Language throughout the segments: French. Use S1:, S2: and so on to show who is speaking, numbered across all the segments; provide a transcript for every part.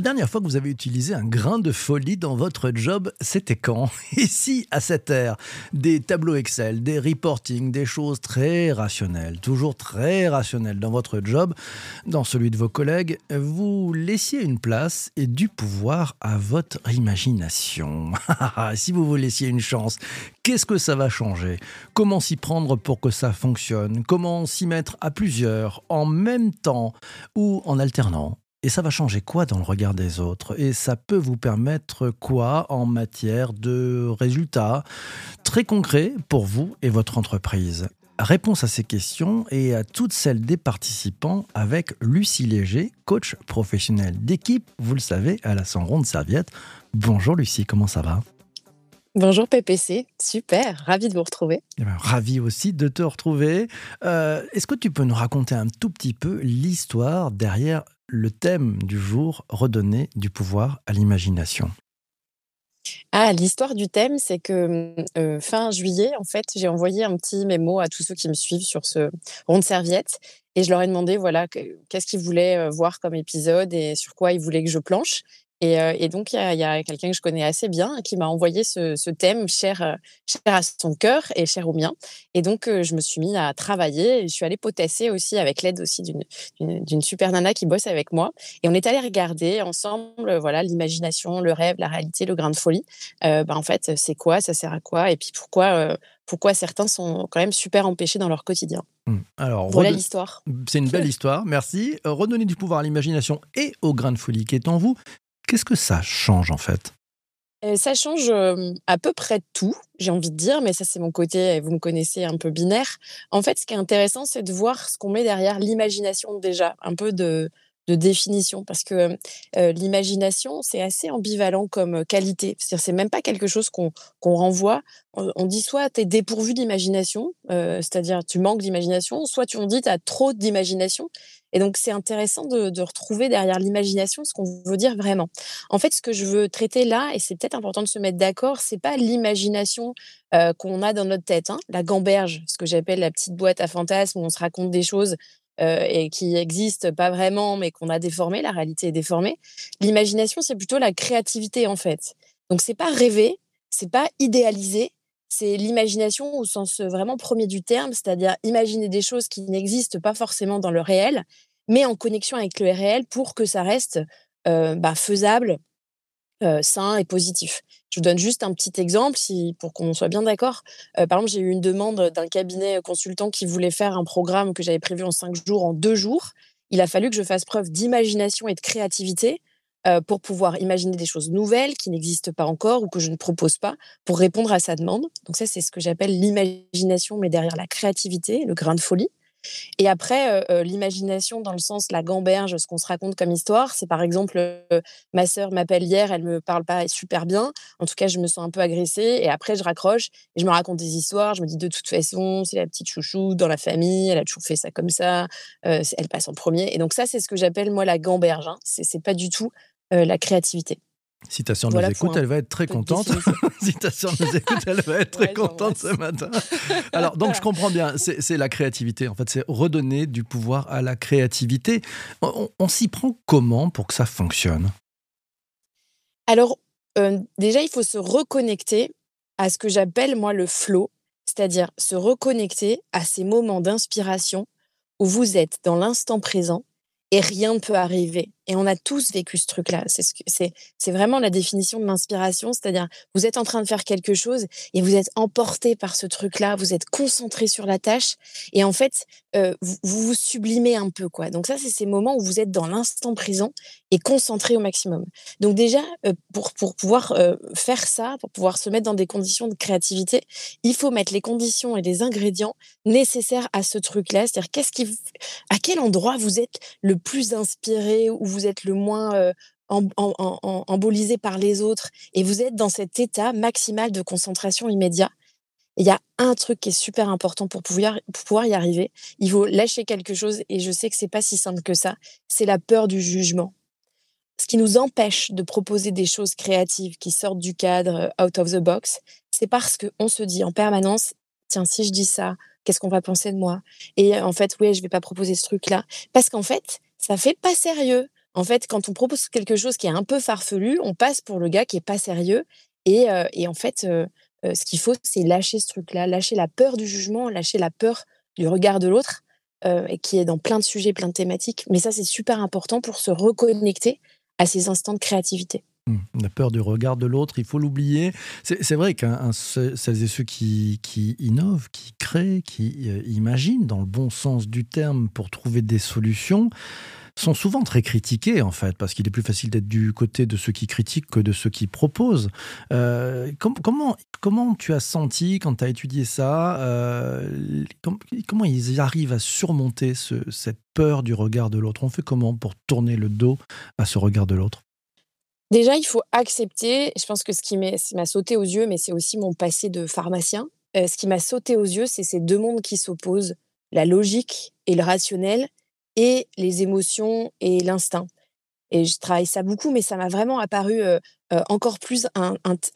S1: La dernière fois que vous avez utilisé un grain de folie dans votre job, c'était quand Ici, à cette ère, des tableaux Excel, des reporting, des choses très rationnelles, toujours très rationnelles dans votre job, dans celui de vos collègues, vous laissiez une place et du pouvoir à votre imagination. si vous vous laissiez une chance, qu'est-ce que ça va changer? Comment s'y prendre pour que ça fonctionne? Comment s'y mettre à plusieurs, en même temps ou en alternant? Et ça va changer quoi dans le regard des autres? Et ça peut vous permettre quoi en matière de résultats très concrets pour vous et votre entreprise? Réponse à ces questions et à toutes celles des participants avec Lucie Léger, coach professionnel d'équipe, vous le savez, à la sans ronde serviette. Bonjour Lucie, comment ça va?
S2: Bonjour PPC, super, ravi de vous retrouver.
S1: Eh ben, ravi aussi de te retrouver. Euh, est-ce que tu peux nous raconter un tout petit peu l'histoire derrière le thème du jour, redonner du pouvoir à l'imagination.
S2: Ah, l'histoire du thème, c'est que euh, fin juillet, en fait, j'ai envoyé un petit mémo à tous ceux qui me suivent sur ce rond de serviette et je leur ai demandé voilà qu'est-ce qu'ils voulaient euh, voir comme épisode et sur quoi ils voulaient que je planche. Et, donc, il y a, quelqu'un que je connais assez bien qui m'a envoyé ce, thème cher, cher à son cœur et cher au mien. Et donc, je me suis mis à travailler. Je suis allée potasser aussi avec l'aide aussi d'une super nana qui bosse avec moi. Et on est allé regarder ensemble, voilà, l'imagination, le rêve, la réalité, le grain de folie. bah, en fait, c'est quoi Ça sert à quoi Et puis pourquoi pourquoi certains sont quand même super empêchés dans leur quotidien.
S1: Mmh. Alors,
S2: voilà l'histoire.
S1: C'est une belle histoire, merci. Redonner du pouvoir à l'imagination et au grain de folie qui est en vous. Qu'est-ce que ça change en fait?
S2: Euh, ça change à peu près tout, j'ai envie de dire, mais ça c'est mon côté, vous me connaissez, un peu binaire. En fait, ce qui est intéressant, c'est de voir ce qu'on met derrière l'imagination déjà, un peu de, de définition parce que l'imagination, c'est assez ambivalent comme qualité. C'est-à-dire, c'est même pas quelque chose qu'on renvoie. On, dit soit tu es dépourvu d'imagination, c'est-à-dire tu manques d'imagination, soit tu on dit tu as trop d'imagination. Et donc, c'est intéressant de, retrouver derrière l'imagination ce qu'on veut dire vraiment. En fait, ce que je veux traiter là, et c'est peut-être important de se mettre d'accord, c'est pas l'imagination qu'on a dans notre tête, hein, la gamberge, ce que j'appelle la petite boîte à fantasmes où on se raconte des choses euh, et qui existent pas vraiment, mais qu'on a déformé, la réalité est déformée. L'imagination, c'est plutôt la créativité en fait. Donc c'est pas rêver, c'est pas idéaliser, c'est l'imagination au sens vraiment premier du terme, c'est-à-dire imaginer des choses qui n'existent pas forcément dans le réel, mais en connexion avec le réel pour que ça reste euh, bah, faisable, euh, sain et positif. Je vous donne juste un petit exemple si, pour qu'on soit bien d'accord. Euh, par exemple, j'ai eu une demande d'un cabinet consultant qui voulait faire un programme que j'avais prévu en cinq jours, en deux jours. Il a fallu que je fasse preuve d'imagination et de créativité euh, pour pouvoir imaginer des choses nouvelles qui n'existent pas encore ou que je ne propose pas pour répondre à sa demande. Donc ça, c'est ce que j'appelle l'imagination, mais derrière la créativité, le grain de folie. Et après, l'imagination dans le sens la gamberge, ce qu'on se raconte comme histoire, c'est par exemple, ma sœur m'appelle hier, elle me parle pas super bien. En tout cas, je me sens un peu agressée. Et après, je raccroche et je me raconte des histoires. Je me dis de toute façon, c'est la petite chouchou dans la famille, elle a toujours fait ça comme ça, elle passe en premier. Et donc ça, c'est ce que j'appelle moi la gamberge. Hein. C'est pas du tout la créativité.
S1: Si ta sœur nous écoute, elle va être très contente. si ta sœur nous écoute, elle va être très contente ce matin. Alors, donc, je comprends bien, c'est la créativité. En fait, c'est redonner du pouvoir à la créativité. On, s'y prend comment pour que ça fonctionne?
S2: Alors, euh, déjà, il faut se reconnecter à ce que j'appelle, moi, le flow, c'est-à-dire se reconnecter à ces moments d'inspiration où vous êtes dans l'instant présent et rien ne peut arriver. Et on a tous vécu ce truc-là. C'est c'est vraiment la définition de l'inspiration, c'est-à-dire vous êtes en train de faire quelque chose et vous êtes emporté par ce truc-là, vous êtes concentré sur la tâche et en fait euh, vous, vous, sublimez un peu quoi. Donc ça c'est ces moments où vous êtes dans l'instant présent et concentré au maximum. Donc déjà euh, pour pour pouvoir euh, faire ça, pour pouvoir se mettre dans des conditions de créativité, il faut mettre les conditions et les ingrédients nécessaires à ce truc-là. C'est-à-dire qu'est-ce qui, à quel endroit vous êtes le plus inspiré vous vous êtes le moins embolisé par les autres et vous êtes dans cet état maximal de concentration immédiat, il y a un truc qui est super important pour pouvoir, y arriver. Il faut lâcher quelque chose et je sais que c'est pas si simple que ça. C'est la peur du jugement. Ce qui nous empêche de proposer des choses créatives qui sortent du cadre, out of the box, c'est parce qu'on se dit en permanence, tiens, si je dis ça, qu'est-ce qu'on va penser de moi? Et en fait, oui, je vais pas proposer ce truc-là. Parce qu'en fait, ça fait pas sérieux. En fait, quand on propose quelque chose qui est un peu farfelu, on passe pour le gars qui est pas sérieux. Et, euh, en fait, euh, euh, ce qu'il faut, c'est lâcher ce truc-là, lâcher la peur du jugement, lâcher la peur du regard de l'autre, qui est dans plein de sujets, plein de thématiques. Mais ça, c'est super important pour se reconnecter à ces instants de créativité.
S1: Mmh. La peur du regard de l'autre, il faut l'oublier. C'est vrai que celles et ceux qui, qui, innovent, qui créent, qui imaginent dans le bon sens du terme pour trouver des solutions, sont souvent très critiqués en fait, parce qu'il est plus facile d'être du côté de ceux qui critiquent que de ceux qui proposent. Euh, comment, comment tu as senti quand tu as étudié ça euh, Comment ils arrivent à surmonter cette peur du regard de l'autre? On fait comment pour tourner le dos à ce regard de l'autre?
S2: Déjà, il faut accepter, je pense que ce qui m'a sauté aux yeux, mais c'est aussi mon passé de pharmacien, euh, ce qui m'a sauté aux yeux, c'est ces deux mondes qui s'opposent, la logique et le rationnel, les émotions et l'instinct. Et je travaille ça beaucoup, mais ça m'a vraiment apparu encore plus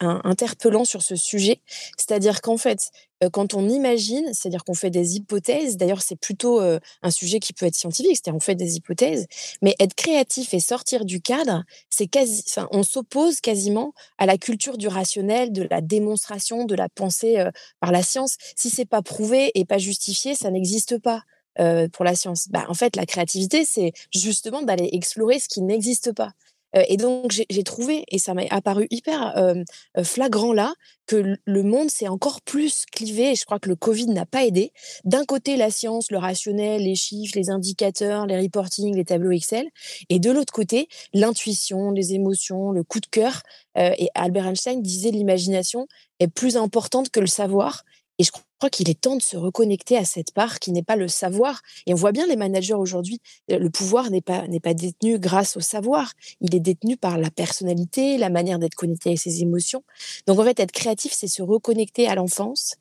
S2: interpellant sur ce sujet. C'est-à-dire qu'en fait, quand on imagine, c'est-à-dire qu'on fait des hypothèses, d'ailleurs c'est plutôt un sujet qui peut être scientifique, c'est-à-dire on fait des hypothèses, mais être créatif et sortir du cadre, c'est quasi, on s'oppose quasiment à la culture du rationnel, de la démonstration, de la pensée par la science. Si c'est pas prouvé et pas justifié, ça n'existe pas. Euh, pour la science bah, En fait, la créativité, c'est justement d'aller explorer ce qui n'existe pas. Euh, et donc, j'ai trouvé, et ça m'a apparu hyper euh, flagrant là, que le monde s'est encore plus clivé, et je crois que le Covid n'a pas aidé. D'un côté, la science, le rationnel, les chiffres, les indicateurs, les reportings, les tableaux Excel, et de l'autre côté, l'intuition, les émotions, le coup de cœur. et Albert Einstein disait l'imagination est plus importante que le savoir, et je crois qu'il est temps de se reconnecter à cette part qui n'est pas le savoir. Et on voit bien les managers aujourd'hui, euh, le pouvoir n'est pas, n'est pas détenu grâce au savoir, il est détenu par la personnalité, la manière d'être connecté avec ses émotions. Donc en fait, être créatif, c'est se reconnecter à l'enfance,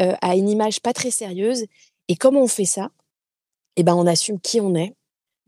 S2: euh, à une image pas très sérieuse. Et comment on fait ça? Eh ben, on assume qui on est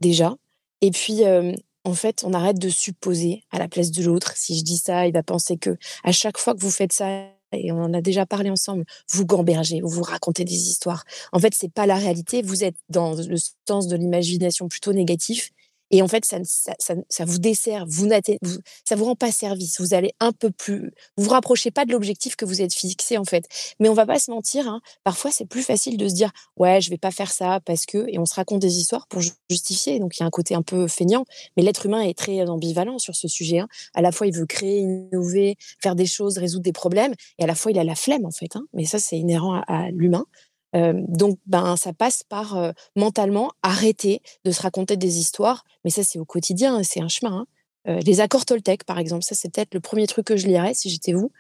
S2: déjà. Et puis, euh, en fait, on arrête de supposer à la place de l'autre. Si je dis ça, il va penser que à chaque fois que vous faites ça, et on en a déjà parlé ensemble, vous gambergez, vous racontez des histoires. En fait, c'est pas la réalité. Vous êtes dans le sens de l'imagination plutôt négatif et en fait, ça, vous dessert, vous, vous, ça vous rend pas service. Vous allez un peu plus, vous vous rapprochez pas de l'objectif que vous êtes fixé en fait. Mais on va pas se mentir. Hein, parfois, c'est plus facile de se dire ouais, je vais pas faire ça parce que, et on se raconte des histoires pour justifier. Donc il y a un côté un peu feignant. Mais l'être humain est très ambivalent sur ce sujet. Hein. À la fois, il veut créer, innover, faire des choses, résoudre des problèmes, et à la fois, il a la flemme en fait. Hein. Mais ça, c'est inhérent à l'humain donc, ben, ça passe par mentalement arrêter de se raconter des histoires. Mais ça, c'est au quotidien, c'est un chemin. Hein. les accords Toltec, par exemple, ça, c'est peut-être le premier truc que je lirais si j'étais vous.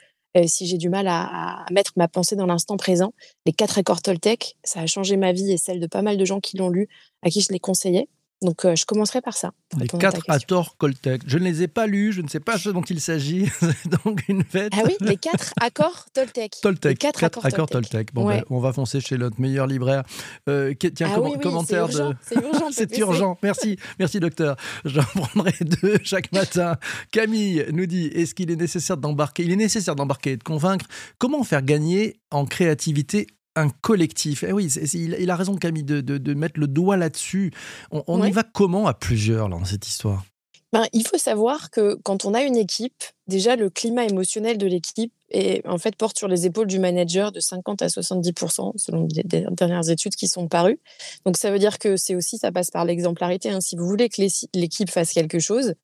S2: si j'ai du mal à, à, mettre ma pensée dans l'instant présent, les quatre accords Toltec, ça a changé ma vie et celle de pas mal de gens qui l'ont lu, à qui je les conseillais. Donc, euh, je commencerai par ça.
S1: Les quatre accords Toltec. Je ne les ai pas lus, je ne sais pas ce dont il s'agit. donc une fête.
S2: Ah oui, les quatre accords Toltec.
S1: Toltec. Les quatre, accords, Toltec. Bon, ben, on va foncer chez notre meilleur libraire. Euh, tiens, ah commentaire
S2: de. C'est urgent.
S1: c'est urgent. Merci, merci docteur. J'en prendrai deux chaque matin. Camille nous dit est-ce qu'il est nécessaire d'embarquer? Il est nécessaire d'embarquer et de convaincre. Comment faire gagner en créativité un collectif. Eh oui, il, a raison Camille de, de, mettre le doigt là-dessus. On, y va comment à plusieurs dans cette histoire?
S2: Ben, il faut savoir que quand on a une équipe, déjà le climat émotionnel de l'équipe est, en fait porte sur les épaules du manager de 50 à 70% selon les dernières études qui sont parues. Donc ça veut dire que c'est aussi ça passe par l'exemplarité. Hein. Si vous voulez que l'équipe fasse quelque chose,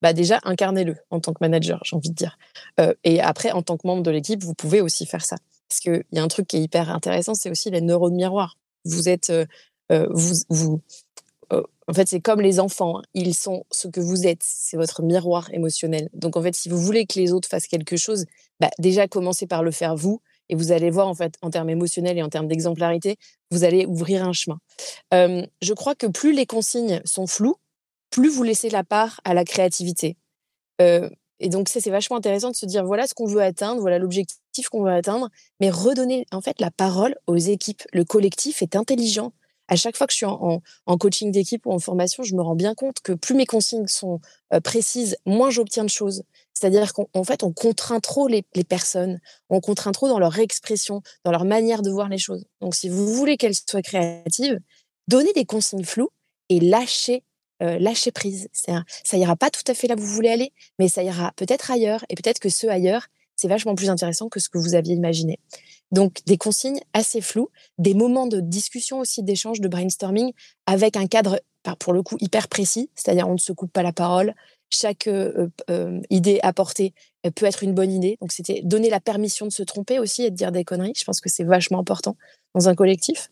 S2: bah déjà incarnez-le en tant que manager, j'ai envie de dire. Euh, et après, en tant que membre de l'équipe, vous pouvez aussi faire ça. Parce qu'il y a un truc qui est hyper intéressant, c'est aussi les neurones miroirs. Vous êtes, euh, euh, vous, vous euh, en fait, c'est comme les enfants. Hein. Ils sont ce que vous êtes. C'est votre miroir émotionnel. Donc, en fait, si vous voulez que les autres fassent quelque chose, bah, déjà commencez par le faire vous. Et vous allez voir, en fait, en termes émotionnels et en termes d'exemplarité, vous allez ouvrir un chemin. je crois que plus les consignes sont floues, plus vous laissez la part à la créativité et donc, c'est vachement intéressant de se dire voilà ce qu'on veut atteindre, voilà l'objectif qu'on veut atteindre, mais redonner en fait la parole aux équipes. Le collectif est intelligent. À chaque fois que je suis en, coaching d'équipe ou en formation, je me rends bien compte que plus mes consignes sont euh, précises, moins j'obtiens de choses. C'est-à-dire qu'en fait, on contraint trop les, personnes, on contraint trop dans leur expression, dans leur manière de voir les choses. Donc, si vous voulez qu'elles soient créatives, donnez des consignes floues et lâchez euh, lâcher prise. Ça ira pas tout à fait là où vous voulez aller, mais ça ira peut-être ailleurs. Et peut-être que ce ailleurs, c'est vachement plus intéressant que ce que vous aviez imaginé. Donc, des consignes assez floues, des moments de discussion aussi, d'échange, de brainstorming, avec un cadre, pour le coup, hyper précis, c'est-à-dire on ne se coupe pas la parole. Chaque euh, euh, idée apportée peut être une bonne idée. Donc, c'était donner la permission de se tromper aussi et de dire des conneries. Je pense que c'est vachement important dans un collectif.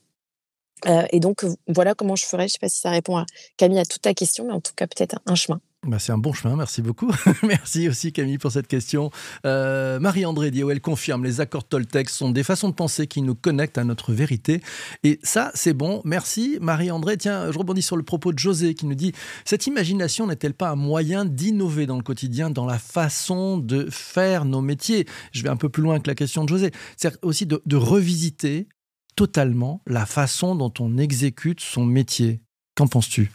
S2: Euh, et donc, voilà comment je ferais. Je ne sais pas si ça répond à Camille à toute ta question, mais en tout cas, peut-être un chemin.
S1: Bah c'est un bon chemin, merci beaucoup. merci aussi Camille pour cette question. Euh, Marie-André elle confirme, les accords Toltec sont des façons de penser qui nous connectent à notre vérité. Et ça, c'est bon. Merci Marie-André. Tiens, je rebondis sur le propos de José qui nous dit, cette imagination n'est-elle pas un moyen d'innover dans le quotidien, dans la façon de faire nos métiers? Je vais un peu plus loin que la question de José. C'est aussi de revisiter totalement la façon dont on exécute son métier. Qu'en penses-tu?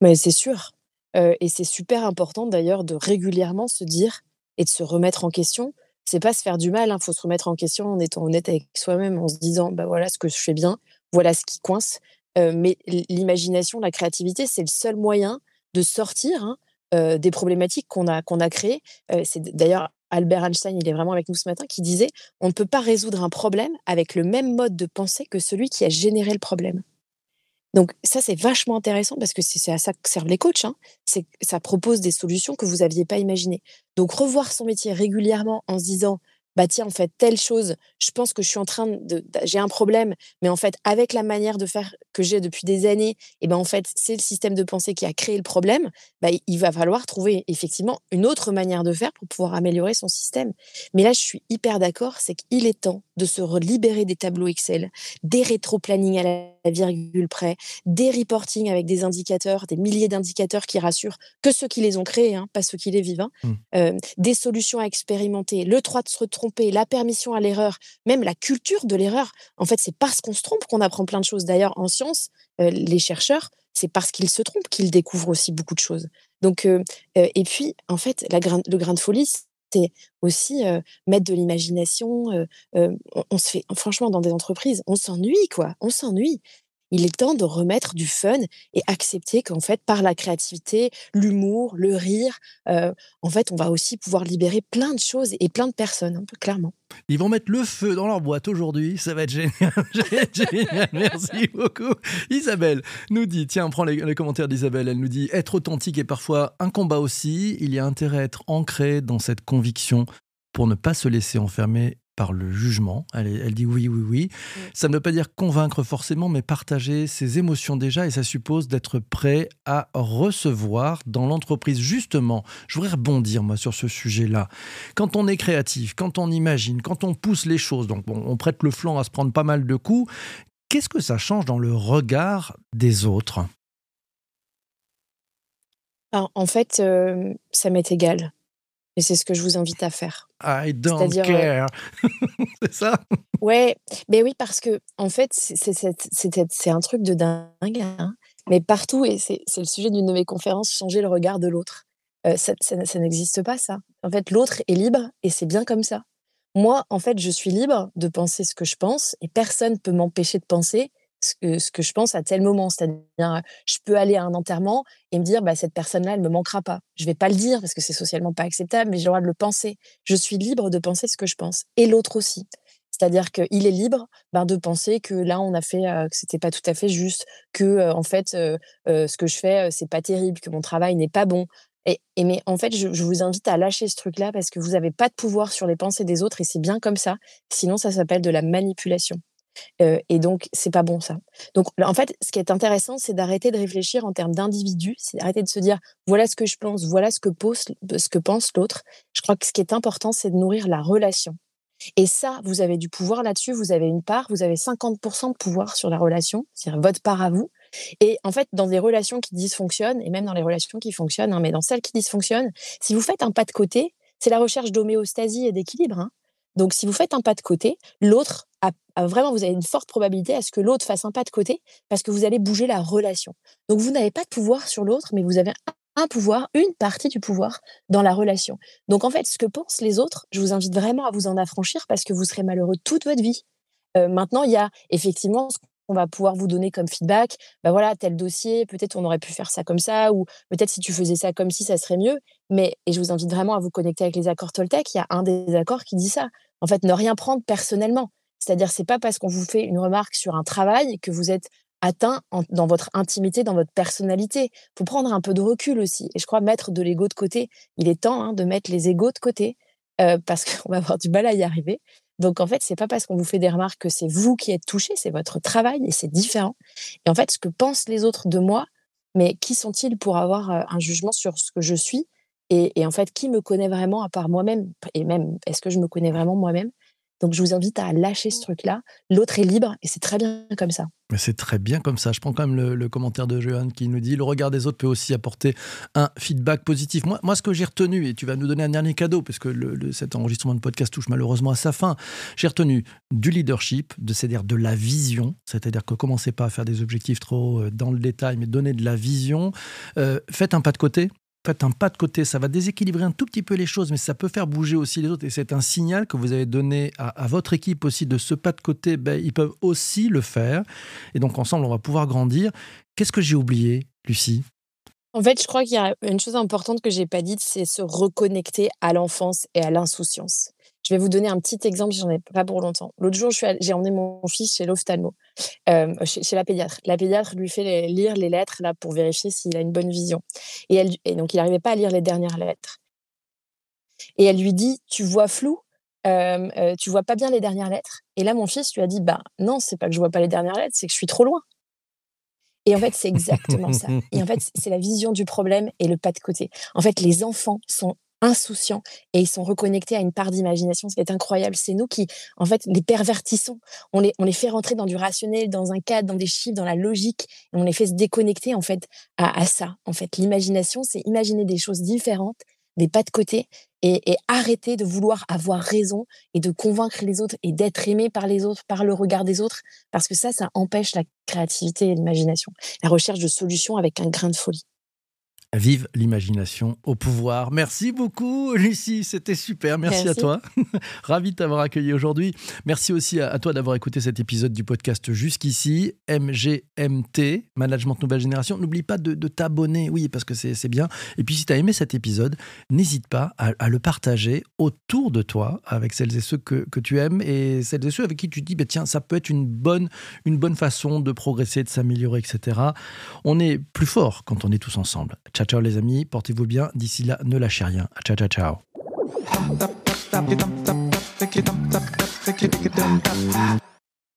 S2: Mais c'est sûr. Euh, et c'est super important d'ailleurs de régulièrement se dire et de se remettre en question. C'est pas se faire du mal, il hein. faut se remettre en question en étant honnête avec soi-même, en se disant bah voilà ce que je fais bien, voilà ce qui coince. Euh, mais l'imagination, la créativité, c'est le seul moyen de sortir hein, euh, des problématiques qu'on a, qu'on a créées. c'est d'ailleurs Albert Einstein, il est vraiment avec nous ce matin, qui disait on ne peut pas résoudre un problème avec le même mode de pensée que celui qui a généré le problème. Donc ça, c'est vachement intéressant parce que c'est à ça que servent les coachs. Hein. Ça propose des solutions que vous n'aviez pas imaginées. Donc revoir son métier régulièrement en se disant bah tiens, en fait, telle chose, je pense que je suis en train de, j'ai un problème, mais en fait, avec la manière de faire que j'ai depuis des années, et ben en fait, c'est le système de pensée qui a créé le problème. Bah, il va falloir trouver effectivement une autre manière de faire pour pouvoir améliorer son système. Mais là, je suis hyper d'accord, c'est qu'il est temps de se libérer des tableaux Excel, des rétro-planning à la virgule près, des reporting avec des indicateurs, des milliers d'indicateurs qui rassurent que ceux qui les ont créés, hein, pas ceux qui les vivent, hein. mmh. euh, des solutions à expérimenter, le droit de se tromper, la permission à l'erreur, même la culture de l'erreur. En fait, c'est parce qu'on se trompe qu'on apprend plein de choses. D'ailleurs, en sciences, euh, les chercheurs, c'est parce qu'ils se trompent qu'ils découvrent aussi beaucoup de choses. Donc, euh, et puis, en fait, la le grain de folie, c'est aussi mettre de l'imagination. on, se fait, franchement, dans des entreprises, on s'ennuie, quoi. On s'ennuie il est temps de remettre du fun et accepter qu'en fait, par la créativité, l'humour, le rire, euh, en fait, on va aussi pouvoir libérer plein de choses et plein de personnes, un peu clairement.
S1: Ils vont mettre le feu dans leur boîte aujourd'hui, ça va être génial. Merci beaucoup. Isabelle nous dit, tiens, on prend les, les commentaires d'Isabelle, elle nous dit, être authentique est parfois un combat aussi, il y a intérêt à être ancré dans cette conviction pour ne pas se laisser enfermer par le jugement. Elle, dit oui, oui, oui. Ça ne veut pas dire convaincre forcément, mais partager ses émotions déjà, et ça suppose d'être prêt à recevoir dans l'entreprise. Justement, je voudrais rebondir, moi, sur ce sujet-là. Quand on est créatif, quand on imagine, quand on pousse les choses, donc on prête le flanc à se prendre pas mal de coups, qu'est-ce que ça change dans le regard des autres?
S2: En fait, euh, ça m'est égal. Et c'est ce que je vous invite à faire.
S1: I don't euh, care. c'est ça?
S2: Ouais, mais oui, parce que en fait, c'est un truc de dingue. Hein. Mais partout, et c'est le sujet d'une de mes conférences, changer le regard de l'autre. Euh, ça, ça n'existe pas, ça. En fait, l'autre est libre et c'est bien comme ça. Moi, en fait, je suis libre de penser ce que je pense et personne ne peut m'empêcher de penser ce que, je pense à tel moment. C'est-à-dire, je peux aller à un enterrement et me dire, bah, cette personne-là, elle ne me manquera pas. Je ne vais pas le dire parce que c'est socialement pas acceptable, mais j'ai le droit de le penser. Je suis libre de penser ce que je pense. Et l'autre aussi. C'est-à-dire qu'il est libre ben, de penser que là, on a fait, que c'était pas tout à fait juste, que en fait, ce que je fais, c'est pas terrible, que mon travail n'est pas bon. Et, et, mais en fait, je, je, vous invite à lâcher ce truc-là parce que vous n'avez pas de pouvoir sur les pensées des autres et c'est bien comme ça. Sinon, ça s'appelle de la manipulation et donc, c'est pas bon ça. Donc, en fait, ce qui est intéressant, c'est d'arrêter de réfléchir en termes d'individu, c'est d'arrêter de se dire voilà ce que je pense, voilà ce que, ce que pense l'autre. Je crois que ce qui est important, c'est de nourrir la relation. Et ça, vous avez du pouvoir là-dessus, vous avez une part, vous avez 50% de pouvoir sur la relation, c'est-à-dire votre part à vous. Et en fait, dans des relations qui dysfonctionnent, et même dans les relations qui fonctionnent, hein, mais dans celles qui dysfonctionnent, si vous faites un pas de côté, c'est la recherche d'homéostasie et d'équilibre. Hein. Donc, si vous faites un pas de côté, l'autre a, vraiment, vous avez une forte probabilité à ce que l'autre fasse un pas de côté parce que vous allez bouger la relation. Donc, vous n'avez pas de pouvoir sur l'autre, mais vous avez un pouvoir, une partie du pouvoir dans la relation. Donc, en fait, ce que pensent les autres, je vous invite vraiment à vous en affranchir parce que vous serez malheureux toute votre vie. Euh, maintenant, il y a effectivement ce qu'on va pouvoir vous donner comme feedback. Bah voilà, tel dossier, peut-être on aurait pu faire ça comme ça, ou peut-être si tu faisais ça comme si, ça serait mieux. Mais, et je vous invite vraiment à vous connecter avec les accords Toltec, il y a un des accords qui dit ça. En fait, ne rien prendre personnellement. C'est-à-dire, c'est pas parce qu'on vous fait une remarque sur un travail que vous êtes atteint dans votre intimité, dans votre personnalité. Faut prendre un peu de recul aussi. Et je crois mettre de l'ego de côté. Il est temps hein, de mettre les égos de côté euh, parce qu'on va avoir du mal à y arriver. Donc en fait, c'est pas parce qu'on vous fait des remarques que c'est vous qui êtes touché, c'est votre travail et c'est différent. Et en fait, ce que pensent les autres de moi, mais qui sont-ils pour avoir euh, un jugement sur ce que je suis? Et, en fait, qui me connaît vraiment à part moi-même? Et même, est-ce que je me connais vraiment moi-même? Donc je vous invite à lâcher ce truc-là. L'autre est libre et c'est très bien comme ça.
S1: Mais c'est très bien comme ça. Je prends quand même le, commentaire de Johan qui nous dit le regard des autres peut aussi apporter un feedback positif. Moi, moi ce que j'ai retenu, et tu vas nous donner un dernier cadeau, parce que le, cet enregistrement de podcast touche malheureusement à sa fin, j'ai retenu du leadership, c'est-à-dire de la vision, c'est-à-dire que commencez pas à faire des objectifs trop euh, dans le détail, mais donnez de la vision. Euh, faites un pas de côté, un pas de côté, ça va déséquilibrer un tout petit peu les choses, mais ça peut faire bouger aussi les autres. Et c'est un signal que vous avez donné à, votre équipe aussi de ce pas de côté. Ben, ils peuvent aussi le faire. Et donc ensemble, on va pouvoir grandir. Qu'est-ce que j'ai oublié, Lucie?
S2: En fait, je crois qu'il y a une chose importante que j'ai pas dite, c'est se reconnecter à l'enfance et à l'insouciance. Je vais vous donner un petit exemple, j'en ai pas pour longtemps. L'autre jour, j'ai emmené mon fils chez l'ophtalmo, euh, chez, la pédiatre. La pédiatre lui fait lire les lettres là pour vérifier s'il a une bonne vision. Et, donc, il n'arrivait pas à lire les dernières lettres. Et elle lui dit, tu vois flou, euh, euh, tu vois pas bien les dernières lettres? Et là, mon fils lui a dit, bah non, c'est pas que je vois pas les dernières lettres, c'est que je suis trop loin. Et en fait, c'est exactement ça. Et en fait, c'est la vision du problème et le pas de côté. En fait, les enfants sont insouciants et ils sont reconnectés à une part d'imagination. Ce qui est incroyable, c'est nous qui, en fait, les pervertissons. On les, on les fait rentrer dans du rationnel, dans un cadre, dans des chiffres, dans la logique. Et on les fait se déconnecter, en fait, à, ça. En fait, l'imagination, c'est imaginer des choses différentes, des pas de côté et, et, arrêter de vouloir avoir raison et de convaincre les autres et d'être aimé par les autres, par le regard des autres. Parce que ça, ça empêche la créativité et l'imagination. La recherche de solutions avec un grain de folie.
S1: Vive l'imagination au pouvoir. Merci beaucoup, Lucie. C'était super. Merci, à toi. Ravi de t'avoir accueilli aujourd'hui. Merci aussi à, toi d'avoir écouté cet épisode du podcast jusqu'ici. MGMT, Management Nouvelle Génération. N'oublie pas de, t'abonner, oui, parce que c'est bien. Et puis, si tu as aimé cet épisode, n'hésite pas à, le partager autour de toi avec celles et ceux que, tu aimes et celles et ceux avec qui tu dis, bah, tiens, ça peut être une bonne, une bonne façon de progresser, de s'améliorer, etc. On est plus fort quand on est tous ensemble. Ciao, ciao les amis, portez-vous bien. D'ici là, ne lâchez rien. Ciao, ciao, ciao.